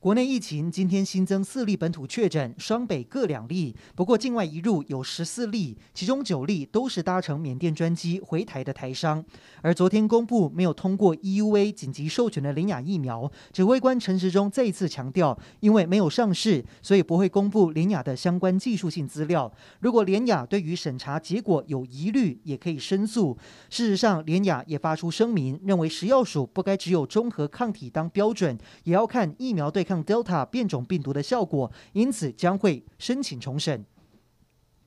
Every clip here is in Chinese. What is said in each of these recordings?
国内疫情今天新增四例本土确诊，双北各两例。不过境外移入有十四例，其中九例都是搭乘缅甸专机回台的台商。而昨天公布没有通过 EUA 紧急授权的联雅疫苗，指挥官陈时中再一次强调，因为没有上市，所以不会公布联雅的相关技术性资料。如果联雅对于审查结果有疑虑，也可以申诉。事实上，联雅也发出声明，认为食药署不该只有中和抗体当标准，也要看疫苗对抗 Delta 变种病毒的效果，因此将会申请重审。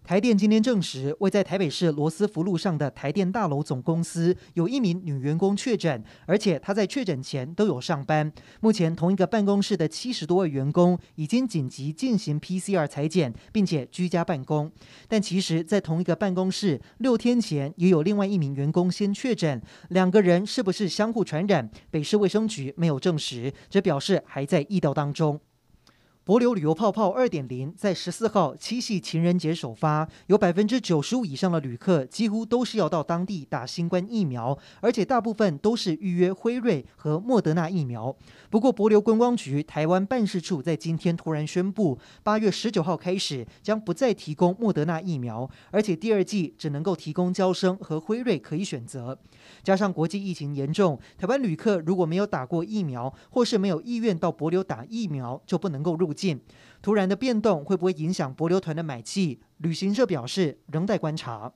台电今天证实，位在台北市罗斯福路上的台电大楼总公司有一名女员工确诊，而且她在确诊前都有上班。目前，同一个办公室的七十多位员工已经紧急进行 PCR 采检，并且居家办公。但其实，在同一个办公室六天前也有另外一名员工先确诊，两个人是不是相互传染？北市卫生局没有证实，这表示还在意料当中。博流旅游泡泡二点零在十四号七夕情人节首发，有百分之九十五以上的旅客几乎都是要到当地打新冠疫苗，而且大部分都是预约辉瑞和莫德纳疫苗。不过，博流观光局台湾办事处在今天突然宣布，八月十九号开始将不再提供莫德纳疫苗，而且第二季只能够提供娇生和辉瑞可以选择。加上国际疫情严重，台湾旅客如果没有打过疫苗，或是没有意愿到博流打疫苗，就不能够入境。近突然的变动会不会影响博流团的买气？旅行社表示仍在观察。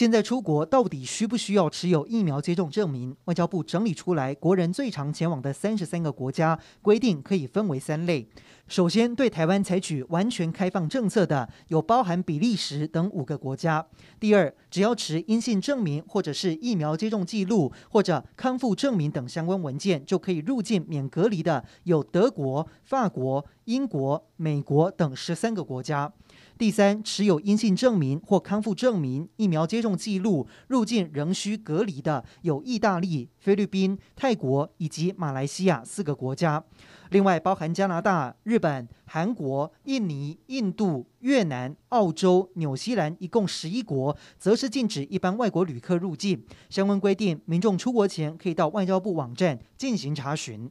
现在出国到底需不需要持有疫苗接种证明？外交部整理出来，国人最常前往的三十三个国家，规定可以分为三类。首先，对台湾采取完全开放政策的，有包含比利时等五个国家。第二，只要持阴性证明或者是疫苗接种记录或者康复证明等相关文件，就可以入境免隔离的，有德国、法国、英国、美国等十三个国家。第三，持有阴性证明或康复证明、疫苗接种记录入境仍需隔离的，有意大利、菲律宾、泰国以及马来西亚四个国家。另外，包含加拿大、日本、韩国、印尼、印度、越南、澳洲、纽西兰，一共十一国，则是禁止一般外国旅客入境。相关规定，民众出国前可以到外交部网站进行查询。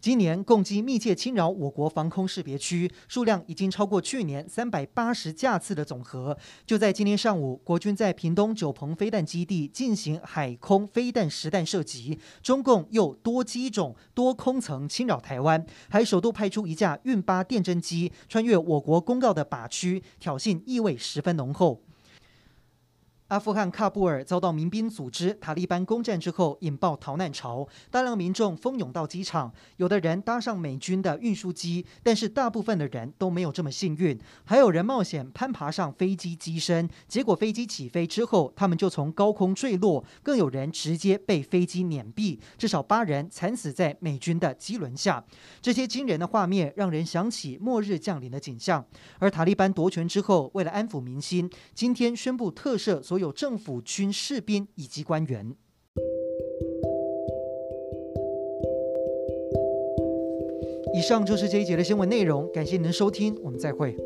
今年共机密切侵扰我国防空识别区数量已经超过去年三百八十架次的总和。就在今天上午，国军在屏东九鹏飞弹基地进行海空飞弹实弹射击，中共又多机种、多空层侵扰台湾，还首度派出一架运八电侦机穿越我国公告的靶区，挑衅意味十分浓厚。阿富汗喀布尔遭到民兵组织塔利班攻占之后，引爆逃难潮，大量民众蜂拥到机场，有的人搭上美军的运输机，但是大部分的人都没有这么幸运，还有人冒险攀爬上飞机机身，结果飞机起飞之后，他们就从高空坠落，更有人直接被飞机碾毙，至少八人惨死在美军的机轮下。这些惊人的画面让人想起末日降临的景象。而塔利班夺权之后，为了安抚民心，今天宣布特赦所。有政府军士兵以及官员。以上就是这一节的新闻内容，感谢您的收听，我们再会。